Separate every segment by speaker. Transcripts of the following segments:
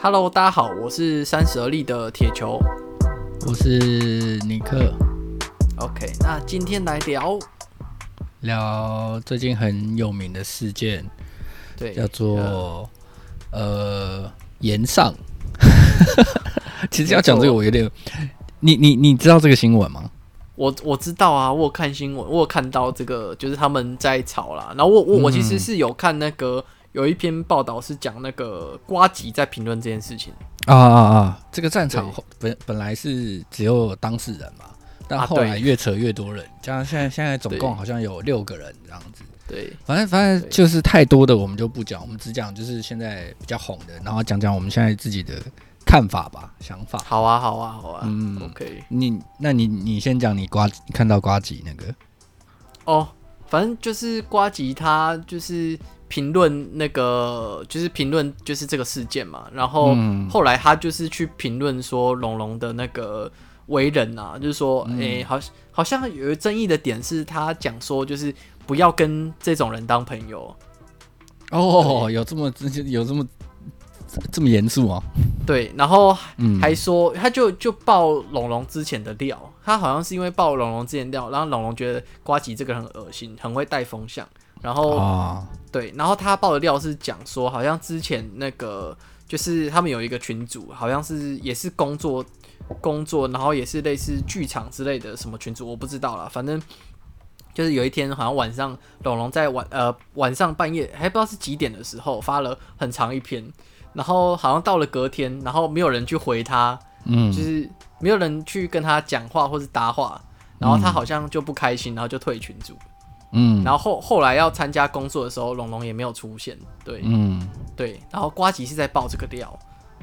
Speaker 1: Hello，大家好，我是三十而立的铁球，
Speaker 2: 我是尼克。
Speaker 1: OK，那今天来聊
Speaker 2: 聊最近很有名的事件，
Speaker 1: 对，
Speaker 2: 叫做呃延上。其实要讲这个，我有点，你你你知道这个新闻吗？
Speaker 1: 我我知道啊，我有看新闻，我有看到这个，就是他们在吵啦。然后我我我其实是有看那个。有一篇报道是讲那个瓜吉在评论这件事情
Speaker 2: 啊啊啊！这个战场本本来是只有当事人嘛，但后来越扯越多人，加上现在现在总共好像有六个人这样子。
Speaker 1: 对，
Speaker 2: 反正反正就是太多的我们就不讲，我们只讲就是现在比较红的，然后讲讲我们现在自己的看法吧，想法。
Speaker 1: 好啊，好啊，好啊。
Speaker 2: 嗯
Speaker 1: ，OK。
Speaker 2: 你那你你先讲你瓜看到瓜吉那个
Speaker 1: 哦，反正就是瓜吉他就是。评论那个就是评论就是这个事件嘛，然后后来他就是去评论说龙龙的那个为人啊，就是说，诶、欸，好好像有争议的点是他讲说，就是不要跟这种人当朋友。
Speaker 2: 哦，有这么有这么这么严肃啊？
Speaker 1: 对，然后还说他就就爆龙龙之前的料，他好像是因为爆龙龙之前料，然后龙龙觉得瓜吉这个人很恶心，很会带风向。然后，哦、对，然后他爆的料是讲说，好像之前那个就是他们有一个群组，好像是也是工作工作，然后也是类似剧场之类的什么群组，我不知道啦。反正就是有一天，好像晚上龙龙在晚呃晚上半夜还不知道是几点的时候发了很长一篇，然后好像到了隔天，然后没有人去回他，嗯，就是没有人去跟他讲话或是搭话，然后他好像就不开心，然后就退群组。嗯，然后后后来要参加工作的时候，龙龙也没有出现。对，嗯，对。然后瓜吉是在爆这个料，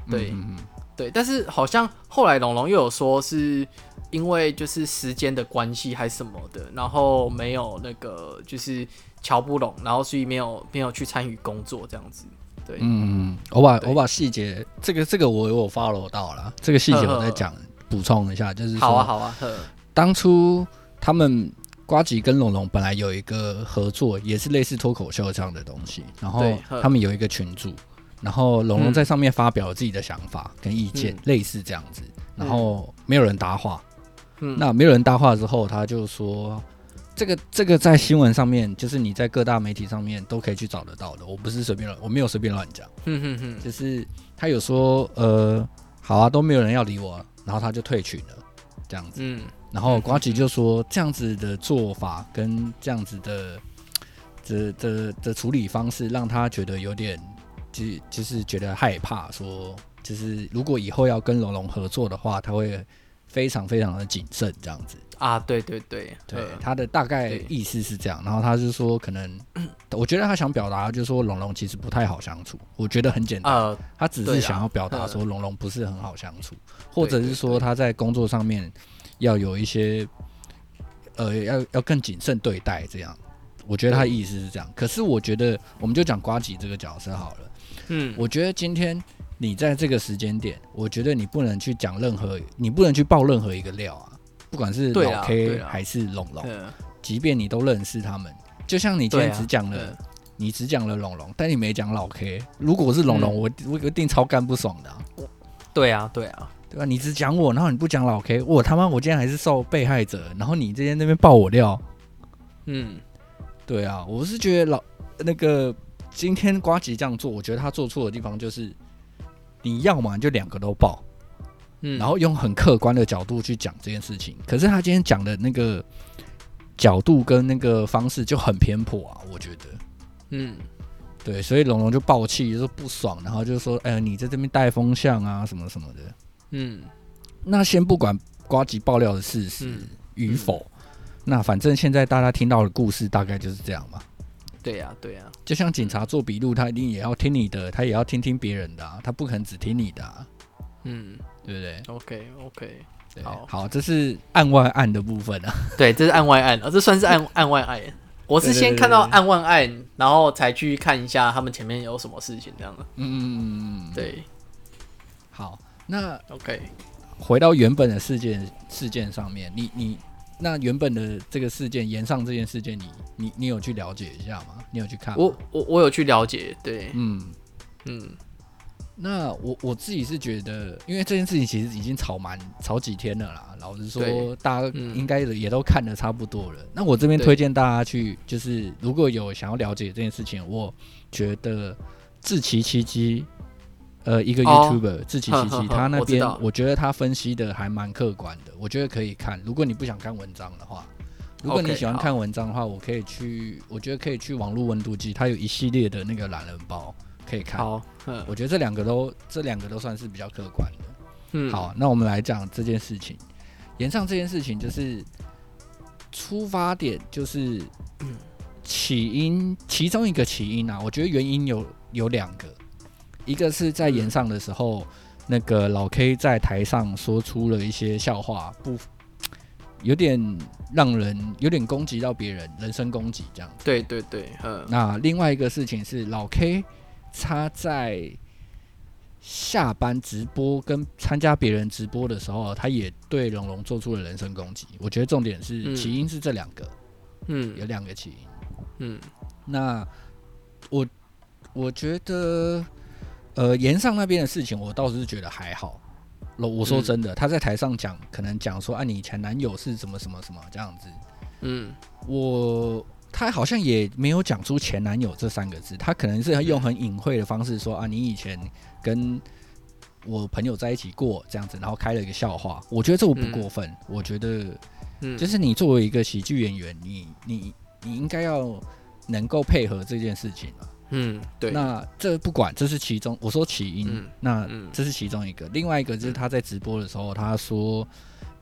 Speaker 1: 对，嗯、对。但是好像后来龙龙又有说是因为就是时间的关系还是什么的，然后没有那个就是瞧不拢，然后所以没有没有去参与工作这样子。对，
Speaker 2: 嗯，我把我把细节这个这个我有 follow 到了，这个细节我再讲补充一下，就是
Speaker 1: 好啊好啊，呵，
Speaker 2: 当初他们。呱吉跟龙龙本来有一个合作，也是类似脱口秀这样的东西。然后他们有一个群组，然后龙龙在上面发表了自己的想法跟意见，类似这样子。然后没有人搭话，那没有人搭话之后，他就说：“这个这个在新闻上面，就是你在各大媒体上面都可以去找得到的。我不是随便乱，我没有随便乱讲。嗯哼哼，就是他有说，呃，好啊，都没有人要理我，然后他就退群了，这样子。嗯。”然后瓜吉就说，这样子的做法跟这样子的的的的处理方式，让他觉得有点，就就是觉得害怕，说就是如果以后要跟龙龙合作的话，他会非常非常的谨慎，这样子
Speaker 1: 啊，对对对
Speaker 2: 对，他的大概意思是这样。然后他就说，可能我觉得他想表达就是说龙龙其实不太好相处，我觉得很简单，他只是想要表达说龙龙不是很好相处，或者是说他在工作上面。要有一些，呃，要要更谨慎对待，这样，我觉得他的意思是这样。可是我觉得，我们就讲瓜吉这个角色好了。嗯，我觉得今天你在这个时间点，我觉得你不能去讲任何，你不能去爆任何一个料啊，不管是老 K 还是龙龙，即便你都认识他们，就像你今天只讲了，你只讲了龙龙，但你没讲老 K。如果是龙龙，我我一定超干不爽的啊。
Speaker 1: 对啊，对啊。
Speaker 2: 对吧？你只讲我，然后你不讲老 K，我他妈我今天还是受被害者，然后你今天那边爆我料，嗯，对啊，我是觉得老那个今天瓜吉这样做，我觉得他做错的地方就是，你要嘛就两个都爆，嗯，然后用很客观的角度去讲这件事情，可是他今天讲的那个角度跟那个方式就很偏颇啊，我觉得，嗯，对，所以龙龙就爆气，就说不爽，然后就说，哎呀，你在这边带风向啊，什么什么的。嗯，那先不管瓜吉爆料的事实与否，那反正现在大家听到的故事大概就是这样嘛。
Speaker 1: 对呀、啊，对呀、啊，
Speaker 2: 就像警察做笔录，他一定也要听你的，他也要听听别人的、啊，他不可能只听你的、啊。嗯，对不对
Speaker 1: ？OK OK，
Speaker 2: 对好，好，这是案外案的部分啊。
Speaker 1: 对，这是案外案，啊，这算是案案外案。我是先看到案外案，然后才去看一下他们前面有什么事情这样的。嗯嗯嗯嗯，对，
Speaker 2: 好。那
Speaker 1: OK，
Speaker 2: 回到原本的事件事件上面，你你那原本的这个事件，延上这件事件你，你你你有去了解一下吗？你有去看？
Speaker 1: 我我我有去了解，对，嗯嗯，
Speaker 2: 那我我自己是觉得，因为这件事情其实已经吵蛮吵几天了啦。老实说，大家应该也都看得差不多了。嗯、那我这边推荐大家去，就是如果有想要了解这件事情，我觉得志祺七七，呃，一个 YouTuber 志祺七七，他那边我，我觉得他分析的还蛮客观的，我觉得可以看。如果你不想看文章的话，如果你喜欢看文章的话，我可以去，我觉得可以去网络温度计，它有一系列的那个懒人包。可以看，好，我觉得这两个都这两个都算是比较客观的。嗯，好，那我们来讲这件事情，炎上这件事情就是出发点就是起因，其中一个起因啊，我觉得原因有有两个，一个是在演上的时候，那个老 K 在台上说出了一些笑话，不有点让人有点攻击到别人，人身攻击这样子。
Speaker 1: 对对对，嗯。
Speaker 2: 那另外一个事情是老 K。他在下班直播跟参加别人直播的时候，他也对龙龙做出了人身攻击。我觉得重点是起因是这两个，嗯，有两个起因，嗯。那我我觉得，呃，岩上那边的事情，我倒是觉得还好。我说真的，他在台上讲，可能讲说啊，你前男友是什么什么什么这样子，嗯，我。他好像也没有讲出前男友这三个字，他可能是用很隐晦的方式说啊，你以前跟我朋友在一起过这样子，然后开了一个笑话。我觉得这我不过分，我觉得，就是你作为一个喜剧演员，你你你应该要能够配合这件事情嘛。嗯，对。那这不管，这是其中我说起因，那这是其中一个。另外一个就是他在直播的时候，他说，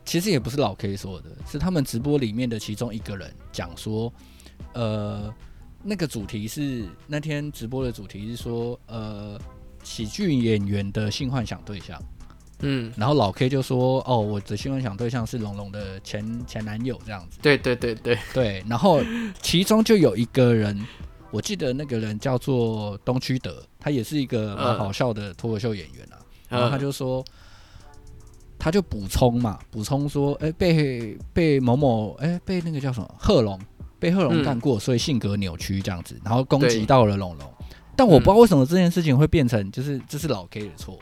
Speaker 2: 其实也不是老 K 说的，是他们直播里面的其中一个人讲说。呃，那个主题是那天直播的主题是说，呃，喜剧演员的性幻想对象，嗯，然后老 K 就说，哦，我的性幻想对象是龙龙的前前男友这样子，
Speaker 1: 对对对对
Speaker 2: 对，然后其中就有一个人，我记得那个人叫做东区德，他也是一个蛮好笑的脱口秀演员啊，然后他就说，他就补充嘛，补充说，哎，被被某某，哎，被那个叫什么贺龙。被贺龙干过，所以性格扭曲这样子，然后攻击到了龙龙。但我不知道为什么这件事情会变成，就是这是老 K 的错。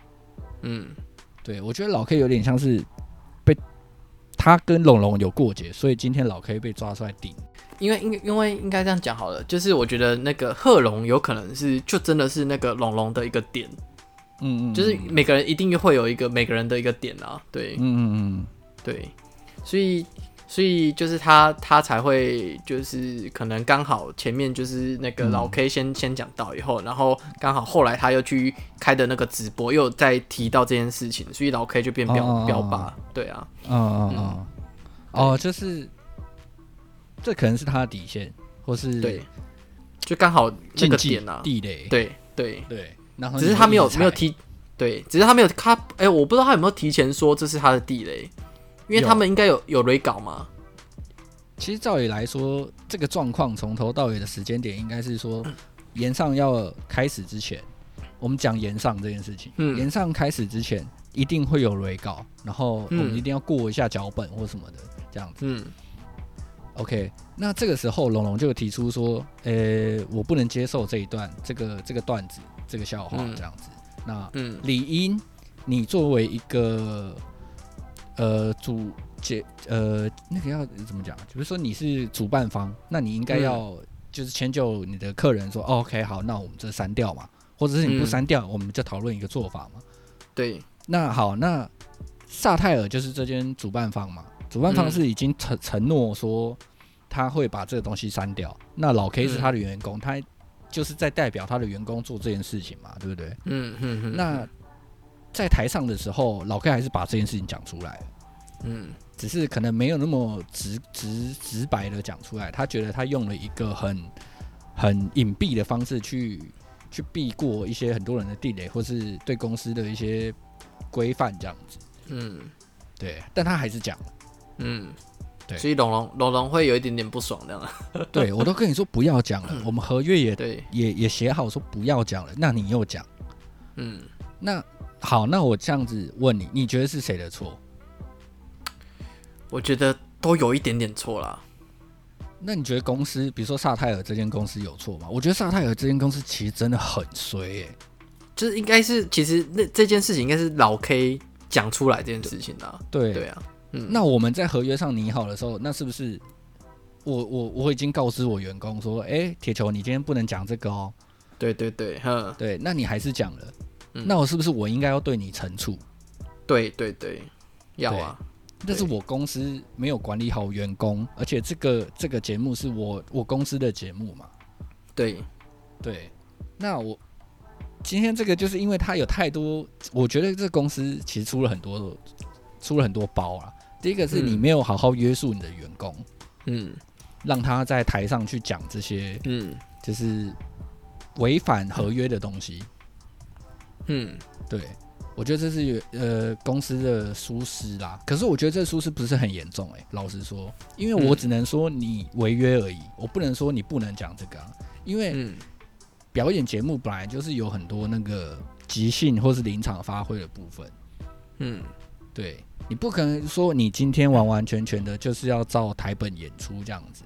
Speaker 2: 嗯，对，我觉得老 K 有点像是被他跟龙龙有过节，所以今天老 K 被抓出来顶。
Speaker 1: 因为，因为，因为应该这样讲好了，就是我觉得那个贺龙有可能是就真的是那个龙龙的一个点。嗯嗯，就是每个人一定会有一个每个人的一个点啊。对，嗯嗯嗯，对，所以。所以就是他，他才会就是可能刚好前面就是那个老 K 先、嗯、先讲到以后，然后刚好后来他又去开的那个直播，又再提到这件事情，所以老 K 就变标标靶，对啊，嗯嗯嗯，
Speaker 2: 哦，就是这可能是他的底线，或是
Speaker 1: 对，就刚好这个点啊，
Speaker 2: 地雷，
Speaker 1: 对对。
Speaker 2: 对，
Speaker 1: 然后只是他没有没有提，对，只是他没有他，哎、欸，我不知道他有没有提前说这是他的地雷。因为他们应该有有雷稿嘛？
Speaker 2: 其实照理来说，这个状况从头到尾的时间点应该是说，延上要开始之前，我们讲延上这件事情。嗯，延上开始之前一定会有雷稿，然后我们一定要过一下脚本或什么的这样子。嗯。OK，那这个时候龙龙就提出说：“呃、欸，我不能接受这一段，这个这个段子，这个笑话这样子。嗯”那嗯，理应你作为一个。呃，主解呃，那个要怎么讲？比如说你是主办方，那你应该要就是迁就你的客人说，，OK，好，那我们这删掉嘛，或者是你不删掉，嗯，我们就讨论一个做法嘛。
Speaker 1: 对，
Speaker 2: 那好，那萨泰尔就是这间主办方嘛，主办方是已经承承诺说他会把这个东西删掉，那老 K 是他的员工，嗯，他就是在代表他的员工做这件事情嘛，对不对？嗯嗯嗯。那在台上的时候，老 K 还是把这件事情讲出来，嗯，只是可能没有那么直直直白的讲出来。他觉得他用了一个很很隐蔽的方式去去避过一些很多人的地雷，或是对公司的一些规范这样子。嗯，对，但他还是讲，
Speaker 1: 嗯，对，所以龙龙龙龙会有一点点不爽这样。
Speaker 2: 对，我都跟你说不要讲了，嗯，我们合约也对也也写好说不要讲了，那你又讲，嗯，那。好，那我这样子问你，你觉得是谁的错？
Speaker 1: 我觉得都有一点点错啦。
Speaker 2: 那你觉得公司，比如说萨泰尔这间公司有错吗？我觉得萨泰尔这间公司其实真的很衰耶、欸。
Speaker 1: 就是应该是其实那这件事情应该是老 K 讲出来这件事情的。
Speaker 2: 对
Speaker 1: 对啊，
Speaker 2: 嗯，那我们在合约上拟好的时候，那是不是我我我已经告知我员工说，哎、欸，铁球，你今天不能讲这个哦。
Speaker 1: 对对对，哼，
Speaker 2: 对，那你还是讲了，嗯、那我是不是我应该要对你惩处？
Speaker 1: 对对对，要啊。
Speaker 2: 但是我公司没有管理好员工，而且这个这个节目是我我公司的节目嘛。
Speaker 1: 对
Speaker 2: 对，那我今天这个就是因为他有太多，我觉得这公司其实出了很多出了很多包啊。第一个是你没有好好约束你的员工，嗯，让他在台上去讲这些，嗯，就是违反合约的东西，嗯，对。我觉得这是呃公司的疏失啦，可是我觉得这疏失不是很严重诶、欸，老实说，因为我只能说你违约而已，我不能说你不能讲这个、啊，因为表演节目本来就是有很多那个即兴或是临场发挥的部分，嗯，对，你不可能说你今天完完全全的就是要照台本演出这样子，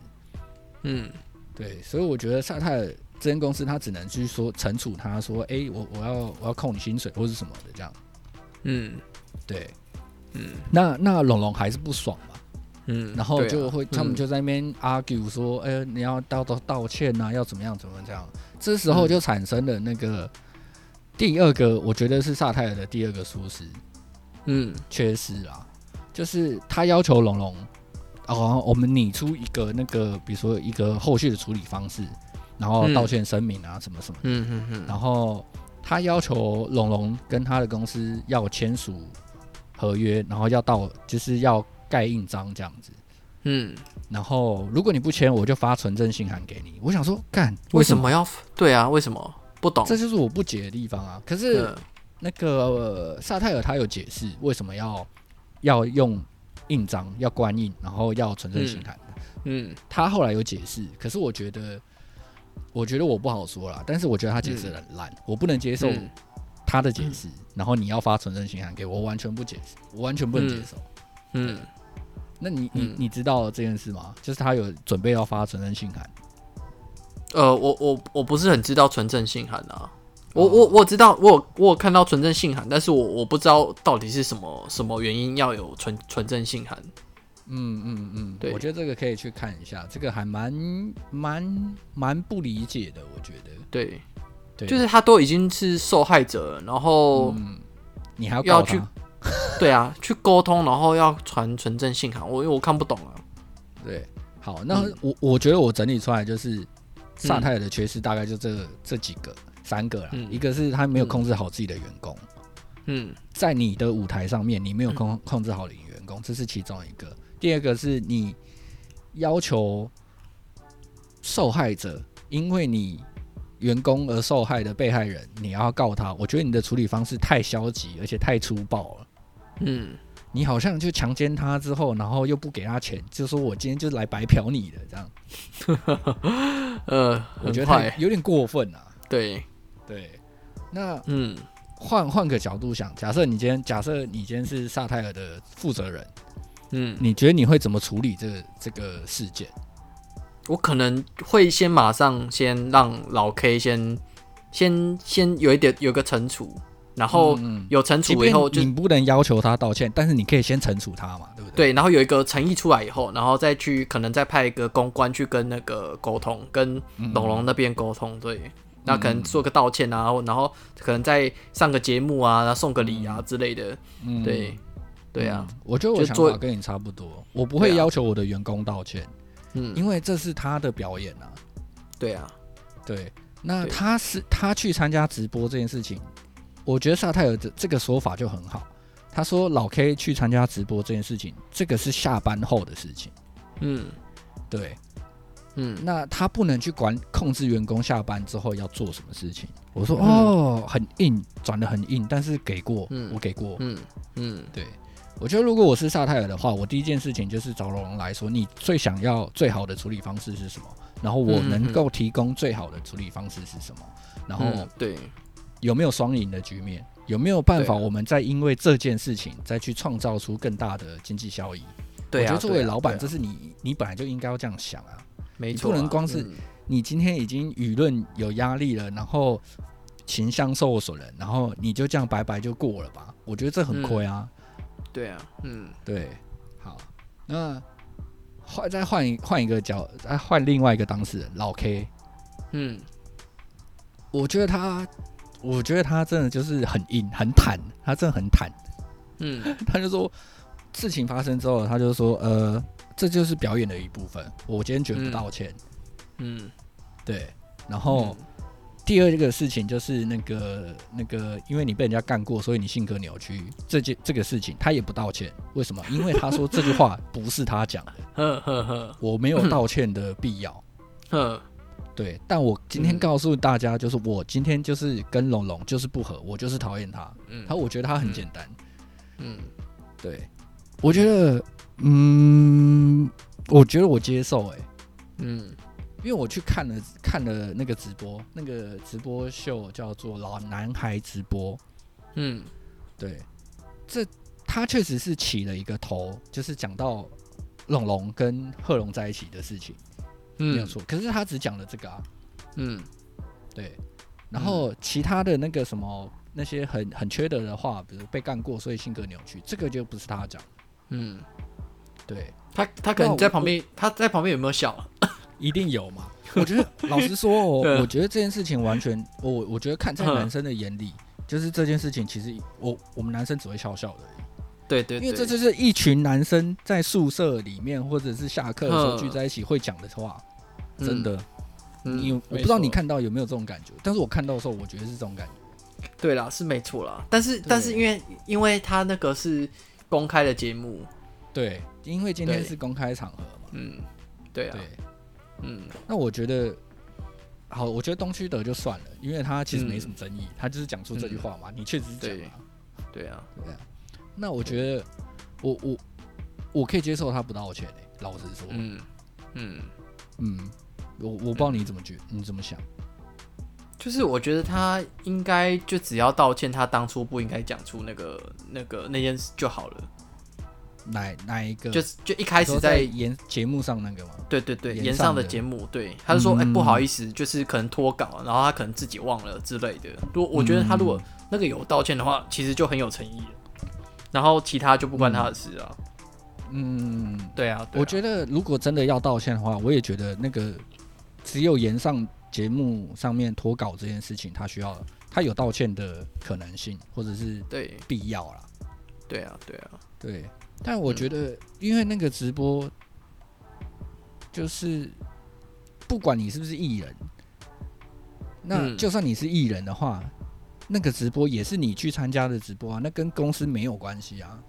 Speaker 2: 嗯，对，所以我觉得萨泰尔这间公司他只能去说惩处他说，哎、欸，我我要我要扣你薪水或是什么的这样。嗯，对，嗯，那那龙龙还是不爽嘛，嗯，然后就会、啊、他们就在那边 argue 说，哎、嗯欸，你要道道道歉呐、啊，要怎么样怎么样这样，这时候就产生了那个第二个，我觉得是萨泰尔的第二个疏失，嗯，缺失啊，就是他要求龙龙，哦，我们拟出一个那个，比如说一个后续的处理方式，然后道歉声明啊，什么什么，嗯嗯嗯，然后。他要求龙龙跟他的公司要签署合约，然后要到就是要盖印章这样子。嗯，然后如果你不签，我就发存证信函给你。我想说，干
Speaker 1: 为什么要？对啊，为什么？不懂，
Speaker 2: 这就是我不解的地方啊。可是那个萨泰尔他有解释为什么要要用印章，要官印，然后要存证信函。嗯，他后来有解释，可是我觉得。我觉得我不好说啦，但是我觉得他解释的很烂，嗯，我不能接受他的解释，嗯，然后你要发纯正信函给我，我完全不解释，我完全不能接受。嗯，那你你你知道这件事吗？就是他有准备要发纯正信函。
Speaker 1: 呃，我我我不是很知道纯正信函啊，我我我知道，我有我有看到纯正信函，但是我我不知道到底是什么什么原因要有纯纯正信函。
Speaker 2: 嗯嗯嗯，对，我觉得这个可以去看一下，这个还蛮蛮蛮不理解的，我觉得。
Speaker 1: 对，对，就是他都已经是受害者了，然后、嗯、
Speaker 2: 你还
Speaker 1: 要，要去，对啊，去沟通，然后要传纯正信函，我因为我看不懂啊。
Speaker 2: 对，好，那我、嗯、我觉得我整理出来就是萨泰尔的缺失大概就这、嗯、这几个三个啦、嗯，一个是他没有控制好自己的员工，嗯，在你的舞台上面你没有控控制好你的员工、嗯，这是其中一个。第二个是你要求受害者，因为你员工而受害的被害人，你要告他。我觉得你的处理方式太消极，而且太粗暴了。嗯，你好像就强奸他之后，然后又不给他钱，就说我今天就是来白嫖你的这样。呃，我觉得他有点过分啊。
Speaker 1: 对，
Speaker 2: 对。那嗯，换换个角度想，假设你今天，假设你今天是萨泰尔的负责人。嗯，你觉得你会怎么处理这个这个事件？
Speaker 1: 我可能会先马上先让老 K 先先先有一点有个惩处，然后有惩处以后就，
Speaker 2: 就你不能要求他道歉，但是你可以先惩处他嘛，对不对？
Speaker 1: 对，然后有一个诚意出来以后，然后再去可能再派一个公关去跟那个沟通，跟龙龙那边沟通，对，那可能做个道歉啊，然后可能再上个节目啊，然后送个礼啊之类的，对。对啊、嗯，
Speaker 2: 我觉得我想法跟你差不多，我不会要求我的员工道歉，嗯，因为这是他的表演啊。
Speaker 1: 对啊，
Speaker 2: 对，那他是他去参加直播这件事情，我觉得萨泰尔的这个说法就很好。他说老 K 去参加直播这件事情，这个是下班后的事情。嗯，对，嗯，那他不能去管控制员工下班之后要做什么事情。我说、嗯、哦，很硬，转的很硬，但是给过，嗯，我给过，嗯嗯，对。我觉得如果我是萨泰尔的话，我第一件事情就是找龙龙来说，你最想要最好的处理方式是什么？然后我能够提供最好的处理方式是什么？然后对，有没有双赢的局面？有没有办法我们再因为这件事情再去创造出更大的经济效益？对啊，我觉得作为老板，这是你你本来就应该要这样想啊，没错，不能光是你今天已经舆论有压力了，然后形象受损了，然后你就这样白白就过了吧？我觉得这很亏啊、
Speaker 1: 嗯。对啊，嗯，
Speaker 2: 对，好，那换再换一换一个角，再换另外一个当事人老 K，
Speaker 1: 嗯，
Speaker 2: 我觉得他，我觉得他真的就是很硬很坦，他真的很坦，
Speaker 1: 嗯，
Speaker 2: 他就说事情发生之后，他就说，呃，这就是表演的一部分，我今天绝不道歉，
Speaker 1: 嗯，嗯。
Speaker 2: 对，然后。嗯第二个事情就是那个那个，因为你被人家干过，所以你性格扭曲。这件这个事情，他也不道歉。为什么？因为他说这句话不是他讲的。
Speaker 1: 呵呵呵，
Speaker 2: 我没有道歉的必要。
Speaker 1: 呵，
Speaker 2: 对。但我今天告诉大家，就是我今天就是跟龙龙就是不合，我就是讨厌他。嗯。他我觉得他很简单。
Speaker 1: 嗯。
Speaker 2: 对。我觉得，嗯，我觉得我接受。哎。嗯。因为我去看了看了那个直播，那个直播秀叫做“老男孩直播”。
Speaker 1: 嗯，
Speaker 2: 对，这他确实是起了一个头，就是讲到龙龙跟贺龙在一起的事情，嗯，没有错。可是他只讲了这个啊，
Speaker 1: 嗯，
Speaker 2: 对。然后其他的那个什么那些很很缺德的话，比如被干过，所以性格扭曲，这个就不是他讲。
Speaker 1: 嗯，
Speaker 2: 对
Speaker 1: 他他可能在旁边，他在旁边有没有笑？
Speaker 2: 一定有嘛？我觉得老实说，我我觉得这件事情完全，我我觉得看在男生的眼里，就是这件事情其实我我们男生只会笑笑的。
Speaker 1: 对对，
Speaker 2: 因为这就是一群男生在宿舍里面或者是下课的时候聚在一起会讲的话，真的。你我不知道你看到有没有这种感觉，但是我看到的时候，我觉得是这种感觉。
Speaker 1: 对啦，是没错啦。但是但是因为因为他那个是公开的节目，
Speaker 2: 对，因为今天是公开场合嘛。
Speaker 1: 嗯，对啊。嗯，
Speaker 2: 那我觉得好，我觉得东区德就算了，因为他其实没什么争议，嗯、他就是讲出这句话嘛，嗯、你确实是讲嘛，
Speaker 1: 对啊，
Speaker 2: 对啊。那我觉得我我我可以接受他不道歉诶、欸，老实说，
Speaker 1: 嗯嗯
Speaker 2: 嗯，我我不知道你怎么觉，你怎么想？
Speaker 1: 就是我觉得他应该就只要道歉，他当初不应该讲出那个那个那件事就好了。
Speaker 2: 哪哪一个？
Speaker 1: 就是就一开始在
Speaker 2: 演节目上那个吗？
Speaker 1: 对对对，演上的节目，对，他就说，哎、嗯欸，不好意思，就是可能脱稿，然后他可能自己忘了之类的。如果我觉得他如果那个有道歉的话，嗯、其实就很有诚意了。然后其他就不关他的事啊。
Speaker 2: 嗯，
Speaker 1: 对啊，
Speaker 2: 对啊，我觉得如果真的要道歉的话，我也觉得那个只有演上节目上面脱稿这件事情，他需要他有道歉的可能性，或者是对必要啦。
Speaker 1: 对啊，对啊，
Speaker 2: 对。但我觉得，因为那个直播，就是不管你是不是艺人，那就算你是艺人的话，那个直播也是你去参加的直播啊，那跟公司没有关系啊。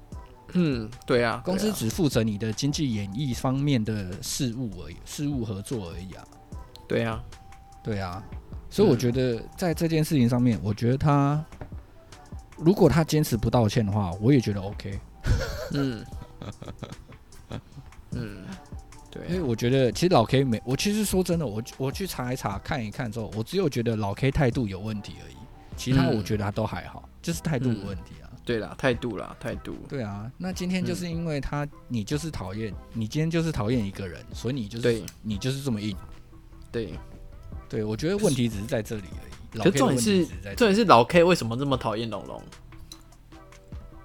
Speaker 1: 嗯，对啊，
Speaker 2: 公司只负责你的经济演艺方面的事务而已，事务合作而已啊。
Speaker 1: 对啊，
Speaker 2: 对啊，所以我觉得在这件事情上面，我觉得他如果他坚持不道歉的话，我也觉得 OK。
Speaker 1: 嗯，嗯，对，
Speaker 2: 因为我觉得其实老 K 没，我其实说真的，我我去查一查看一看之后，我只有觉得老 K 态度有问题而已，其他我觉得他都还好，嗯、就是态度有问题啊。
Speaker 1: 对啦，态度啦，态度。
Speaker 2: 对啊，那今天就是因为他，你就是讨厌，你今天就是讨厌一个人，所以你就是对你就是这么硬。
Speaker 1: 对，
Speaker 2: 对我觉得问题只是在这里而已。
Speaker 1: 可重点是，重点是老 K 为什么这么讨厌龙龙？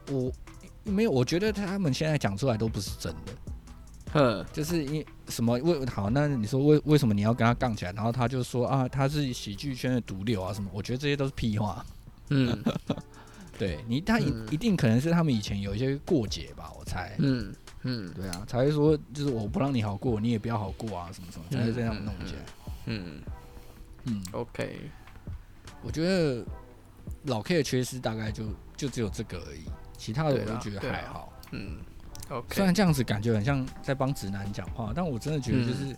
Speaker 2: 我。没有，我觉得他们现在讲出来都不是真的。
Speaker 1: 哼，
Speaker 2: 就是因什么为好？那你说为为什么你要跟他杠起来？然后他就说啊，他是喜剧圈的毒瘤啊什么？我觉得这些都是屁话。
Speaker 1: 嗯，
Speaker 2: 对你，他一、嗯、一定可能是他们以前有一些过节吧？我猜。
Speaker 1: 嗯嗯，
Speaker 2: 对啊，才会说就是我不让你好过，你也不要好过啊，什么什么，才会这样弄起来。
Speaker 1: 嗯嗯，OK，
Speaker 2: 我觉得老 K 的缺失大概就就只有这个而已。其他的我都觉得还好，
Speaker 1: 嗯，OK。
Speaker 2: 虽然这样子感觉很像在帮直男讲话，但我真的觉得就是，嗯、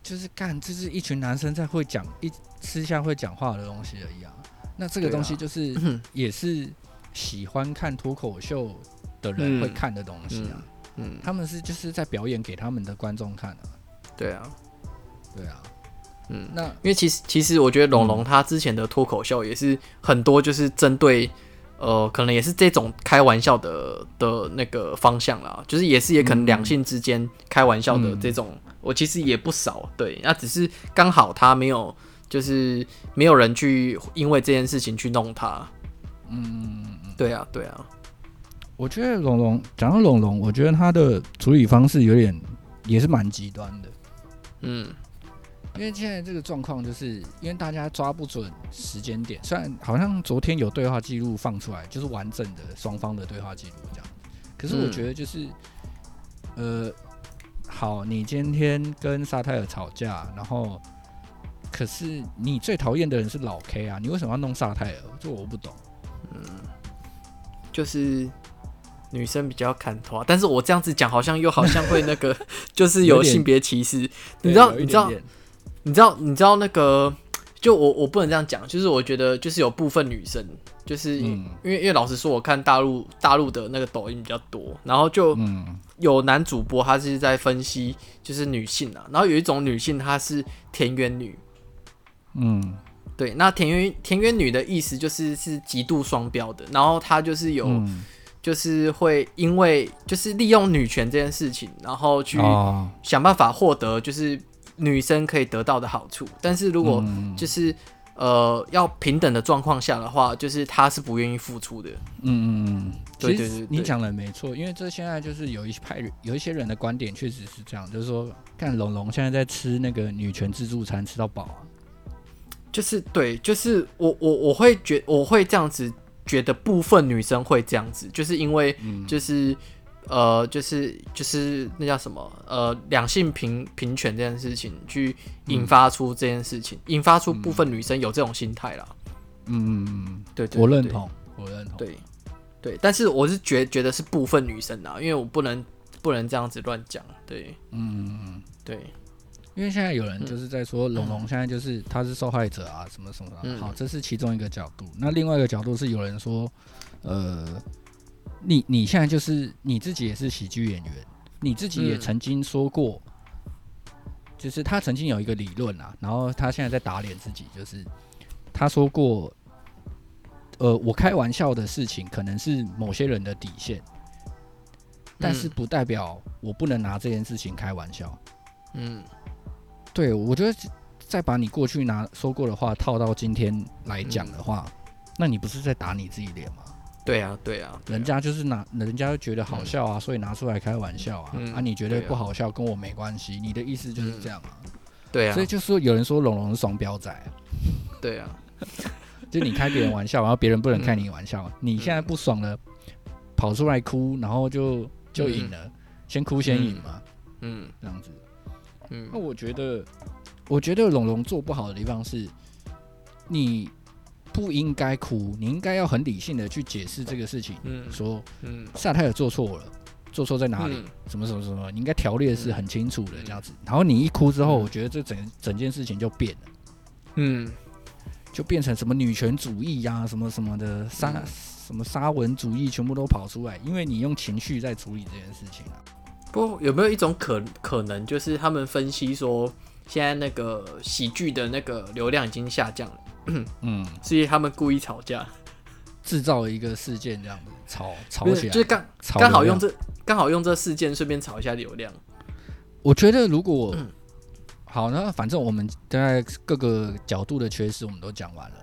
Speaker 2: 就是干，就是一群男生在会讲一私下会讲话的东西而已啊。那这个东西就是也是喜欢看脱口秀的人会看的东西啊，
Speaker 1: 嗯，嗯，
Speaker 2: 他们是就是在表演给他们的观众看啊。
Speaker 1: 对啊，
Speaker 2: 对啊，
Speaker 1: 嗯，那因为其实其实我觉得龙龙他之前的脱口秀也是很多就是针对。呃，可能也是这种开玩笑的的那个方向啦，就是也是也可能两性之间开玩笑的这种，嗯、我其实也不少。对，那只是刚好他没有就是没有人去因为这件事情去弄他。
Speaker 2: 嗯，
Speaker 1: 对啊，对啊。
Speaker 2: 我觉得龙龙讲到龙龙，我觉得他的处理方式有点也是蛮极端的。
Speaker 1: 嗯，
Speaker 2: 因为现在这个状况，就是因为大家抓不准时间点。虽然好像昨天有对话记录放出来，就是完整的双方的对话记录这样，可是我觉得就是，嗯、呃，好，你今天跟萨泰尔吵架，然后可是你最讨厌的人是老 K 啊，你为什么要弄萨泰尔？这我不懂。
Speaker 1: 嗯，就是。女生比较看头，但是我这样子讲好像又好像会那个，就是有性别歧视。你知道？你知道？你知道？你知道那个？就我我不能这样讲，就是我觉得就是有部分女生，就是因为因为老实说，我看大陆大陆的那个抖音比较多，然后就有男主播他是在分析就是女性啊，然后有一种女性她是田园女，
Speaker 2: 嗯，
Speaker 1: 对，那田园田园女的意思就是是极度双标的，然后她就是有。就是会因为就是利用女权这件事情，然后去想办法获得就是女生可以得到的好处。但是如果就是呃要平等的状况下的话，就是他是不愿意付出的。
Speaker 2: 嗯嗯嗯，
Speaker 1: 对对对，
Speaker 2: 你讲的没错，因为这现在就是有一派有一些人的观点确实是这样，就是说看龙龙现在在吃那个女权自助餐吃到饱啊，
Speaker 1: 就是对，就是我我我会觉我会这样子。觉得部分女生会这样子，就是因为就是、嗯、呃，就是就是那叫什么呃，两性平平权这件事情，去引发出这件事情，嗯、引发出部分女生有这种心态啦。
Speaker 2: 嗯嗯嗯，对，
Speaker 1: 我
Speaker 2: 认同，我认同。
Speaker 1: 对对，但是我是觉觉得是部分女生啊，因为我不能不能这样子乱讲。对，
Speaker 2: 嗯嗯
Speaker 1: 对。
Speaker 2: 因为现在有人就是在说龙龙现在就是他是受害者啊，什么什么的。好，这是其中一个角度。那另外一个角度是有人说，呃，你你现在就是你自己也是喜剧演员，你自己也曾经说过，就是他曾经有一个理论啊，然后他现在在打脸自己，就是他说过，呃，我开玩笑的事情可能是某些人的底线，但是不代表我不能拿这件事情开玩笑。
Speaker 1: 嗯。
Speaker 2: 对，我觉得再把你过去拿说过的话套到今天来讲的话，嗯，那你不是在打你自己脸吗？
Speaker 1: 对啊，对啊，
Speaker 2: 人家就是拿，人家觉得好笑啊，嗯，所以拿出来开玩笑啊。嗯，啊，你觉得不好笑跟我没关系，你的意思就是这样啊？
Speaker 1: 对啊，
Speaker 2: 所以就说有人说龙龙是双标仔，
Speaker 1: 对啊，
Speaker 2: 就你开别人玩笑，然后别人不能开你玩笑，嗯，你现在不爽了，跑出来哭，然后就就赢了，嗯，先哭先赢嘛，
Speaker 1: 嗯，
Speaker 2: 这样子。
Speaker 1: 嗯，
Speaker 2: 那我觉得，我觉得龙龙做不好的地方是，你不应该哭，你应该要很理性的去解释这个事情。嗯，说，嗯，萨泰尔做错了，做错在哪里？什么什么什么？你应该条列是很清楚的这样子。然后你一哭之后，我觉得这整整件事情就变了。
Speaker 1: 嗯，
Speaker 2: 就变成什么女权主义呀，什么什么的沙什么沙文主义，全部都跑出来，因为你用情绪在处理这件事情啊。
Speaker 1: 不，有没有一种可可能，就是他们分析说，现在那个喜剧的那个流量已经下降了，
Speaker 2: 嗯，
Speaker 1: 是因为他们故意吵架，
Speaker 2: 制造一个事件这样子吵吵起来，
Speaker 1: 就是刚刚好用这刚好用这事件顺便炒一下流量。
Speaker 2: 我觉得如果、嗯、好呢，反正我们在各个角度的缺失我们都讲完了，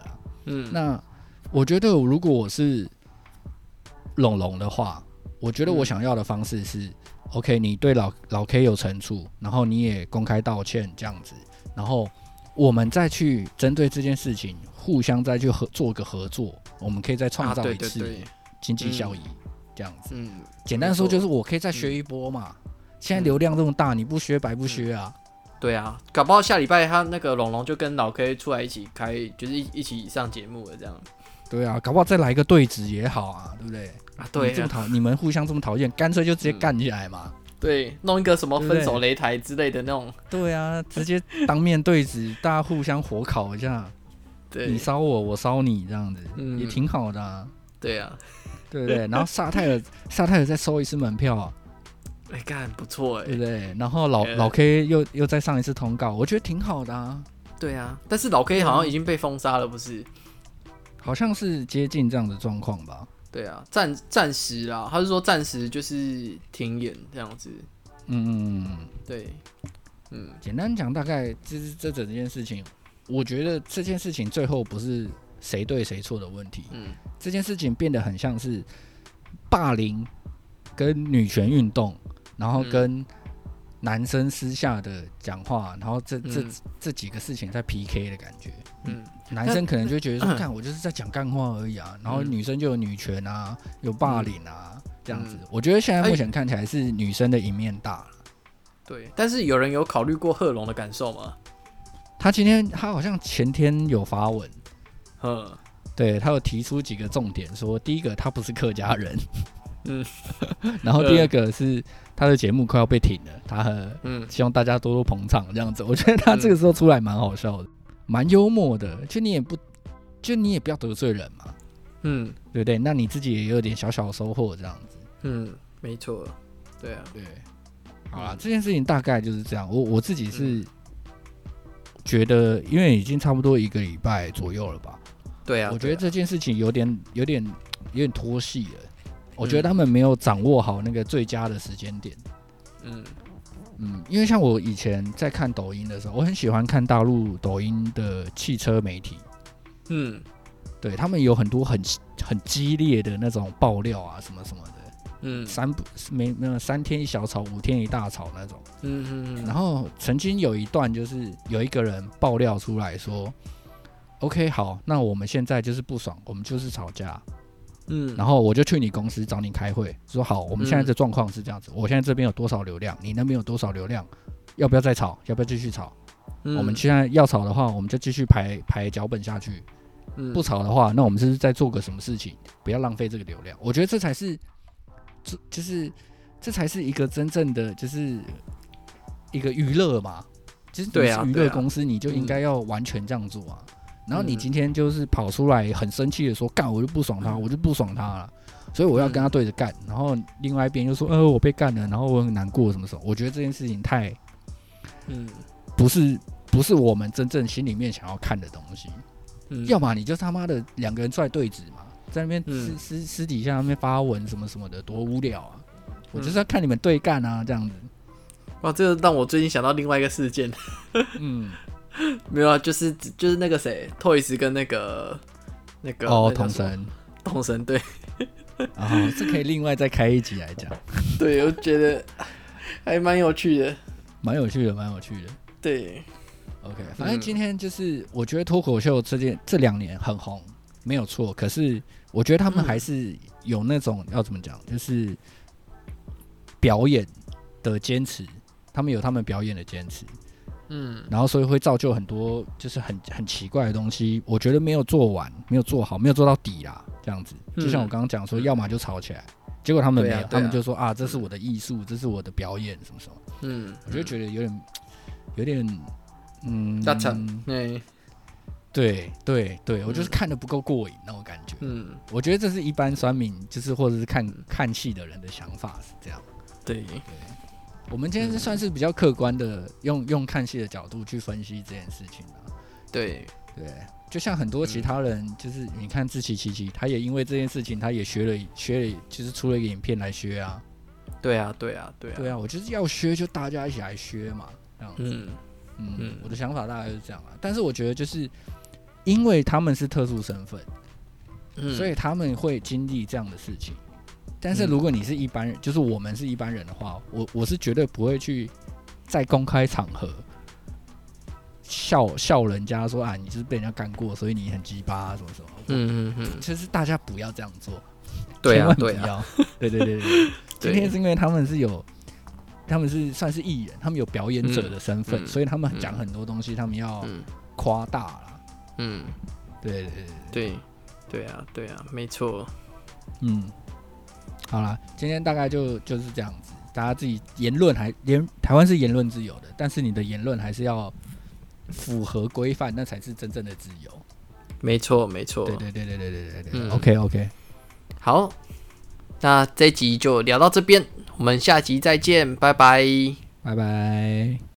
Speaker 1: 嗯，
Speaker 2: 那我觉得如果我是龙龙的话，我觉得我想要的方式是。OK，你对老老 K 有惩处，然后你也公开道歉这样子，然后我们再去针对这件事情，互相再去合做个合作，我们可以再创造一次经济效益，这样子。
Speaker 1: 嗯，
Speaker 2: 简单说就是我可以再削一波嘛。现在流量这么大，你不削白不削啊？
Speaker 1: 对啊，搞不好下礼拜他那个龙龙就跟老 K 出来一起开，就是一一起上节目了这样。
Speaker 2: 对啊，搞不好再来一个对峙也好啊，对不对？
Speaker 1: 啊，对，
Speaker 2: 这么讨你们互相这么讨厌，干脆就直接干起来嘛。
Speaker 1: 对，弄一个什么分手擂台之类的那种。
Speaker 2: 对啊，直接当面对质，大家互相火烤一下。
Speaker 1: 对，
Speaker 2: 你烧我，我烧你，这样子，嗯，也挺好的啊。
Speaker 1: 对啊，
Speaker 2: 对不对？然后沙泰尔，沙泰尔再收一次门票，
Speaker 1: 哎，干不错哎，
Speaker 2: 对不对？然后老老 K 又又再上一次通告，我觉得挺好的啊。
Speaker 1: 对啊，但是老 K 好像已经被封杀了，不是？
Speaker 2: 好像是接近这样的状况吧。
Speaker 1: 对啊，暂暂时啦，他是说暂时就是停演这样子。
Speaker 2: 嗯嗯嗯，
Speaker 1: 对，嗯，
Speaker 2: 简单讲，大概就是这整件事情，我觉得这件事情最后不是谁对谁错的问题，嗯，这件事情变得很像是霸凌跟女权运动，然后跟男生私下的讲话，然后这这这几个事情在 PK 的感觉，嗯，男生可能就觉得说，看我就是在讲干话而已啊，然后女生就有女权啊，有霸凌啊，这样子，我觉得现在目前看起来是女生的一面大了。
Speaker 1: 对，但是有人有考虑过贺龙的感受吗？
Speaker 2: 他今天他好像前天有发文，
Speaker 1: 嗯，
Speaker 2: 对他有提出几个重点，说第一个他不是客家人，嗯，然后第二个是他的节目快要被停了，他很嗯希望大家多多捧场这样子。我觉得他这个时候出来蛮好笑的，蛮幽默的，就你也不就你也不要得罪人嘛，嗯，对不对？那你自己也有点小小收获这样子，
Speaker 1: 嗯，没错，对啊，
Speaker 2: 对。好了，这件事情大概就是这样。我我自己是觉得，因为已经差不多一个礼拜左右了吧。
Speaker 1: 对啊，
Speaker 2: 我觉得这件事情有点、有点、有点拖戏了。我觉得他们没有掌握好那个最佳的时间点。嗯嗯，因为像我以前在看抖音的时候，我很喜欢看大陆抖音的汽车媒体。嗯，对他们有很多很很激烈的那种爆料啊，什么什么的。嗯，三不没没有三天一小吵，五天一大吵那种。嗯嗯嗯。然后曾经有一段就是有一个人爆料出来说，OK 好，那我们现在就是不爽，我们就是吵架。嗯。然后我就去你公司找你开会，说好，我们现在的状况是这样子，我现在这边有多少流量，你那边有多少流量，要不要再炒？要不要继续吵？我们现在要炒的话，我们就继续排排脚本下去。不炒的话，那我们是不是在做个什么事情？不要浪费这个流量。我觉得这才是。这就是，这才是一个真正的，就是一个娱乐嘛。其实对啊，娱乐公司你就应该要完全这样做啊。然后你今天就是跑出来很生气的说，干我就不爽他，我就不爽他了，所以我要跟他对着干。然后另外一边又说，呃，我被干了，然后我很难过，什么什么？我觉得这件事情太，嗯，不是不是我们真正心里面想要看的东西。嗯，要么你就他妈的两个人出来对峙嘛。在那边私私私底下那边发文什么什么的，多无聊啊！我就是要看你们对干啊，这样子。
Speaker 1: 哇，这个让我最近想到另外一个事件。嗯，没有啊，就是就是那个谁，Toys 跟那个那个
Speaker 2: 哦，童神，
Speaker 1: 童神对。
Speaker 2: 啊，这可以另外再开一集来讲。
Speaker 1: 对，我觉得还蛮有趣的，
Speaker 2: 蛮有趣的，蛮有趣的。
Speaker 1: 对
Speaker 2: ，OK，反正今天就是我觉得脱口秀这件这两年很红。没有错，可是我觉得他们还是有那种、嗯、要怎么讲，就是表演的坚持，他们有他们表演的坚持，嗯，然后所以会造就很多就是很很奇怪的东西。我觉得没有做完，没有做好，没有做到底啦，这样子。就像我刚刚讲说，要么就吵起来，结果他们没有，他们就说啊，这是我的艺术，这是我的表演，什么什么。嗯，我就觉得有点有点嗯，
Speaker 1: 大成，对。
Speaker 2: 对对对，我就是看的不够过瘾那种感觉。嗯，我觉得这是一般酸民，就是或者是看看戏的人的想法是这样。
Speaker 1: 对对，
Speaker 2: 我们今天是算是比较客观的，用用看戏的角度去分析这件事情
Speaker 1: 啊。
Speaker 2: 对对，就像很多其他人，就是你看志祺七七，他也因为这件事情，他也学了学了，就是出了一个影片来学啊。
Speaker 1: 对啊对啊对啊
Speaker 2: 对啊，我就是要学，就大家一起来学嘛，这样子。嗯嗯，我的想法大概是这样啊，但是我觉得就是。因为他们是特殊身份，嗯，所以他们会经历这样的事情。但是如果你是一般人，就是我们是一般人的话，我我是绝对不会去在公开场合笑笑人家说啊，你就是被人家干过，所以你很鸡巴什么什么。嗯嗯嗯，其实大家不要这样做，
Speaker 1: 对啊，
Speaker 2: 对啊，对对对 对。今天是因为他们是有，他们是算是艺人，他们有表演者的身份，所以他们讲很多东西，他们要夸大了。
Speaker 1: 嗯，
Speaker 2: 对对。
Speaker 1: 对对啊对啊，没错。
Speaker 2: 嗯，好了，今天大概就就是这样子。大家自己言论还言台湾是言论自由的，但是你的言论还是要符合规范，那才是真正的自由。
Speaker 1: 没错没错，
Speaker 2: 对对对对对对对对。嗯，OK OK，
Speaker 1: 好，那这集就聊到这边，我们下集再见，拜拜，
Speaker 2: 拜拜。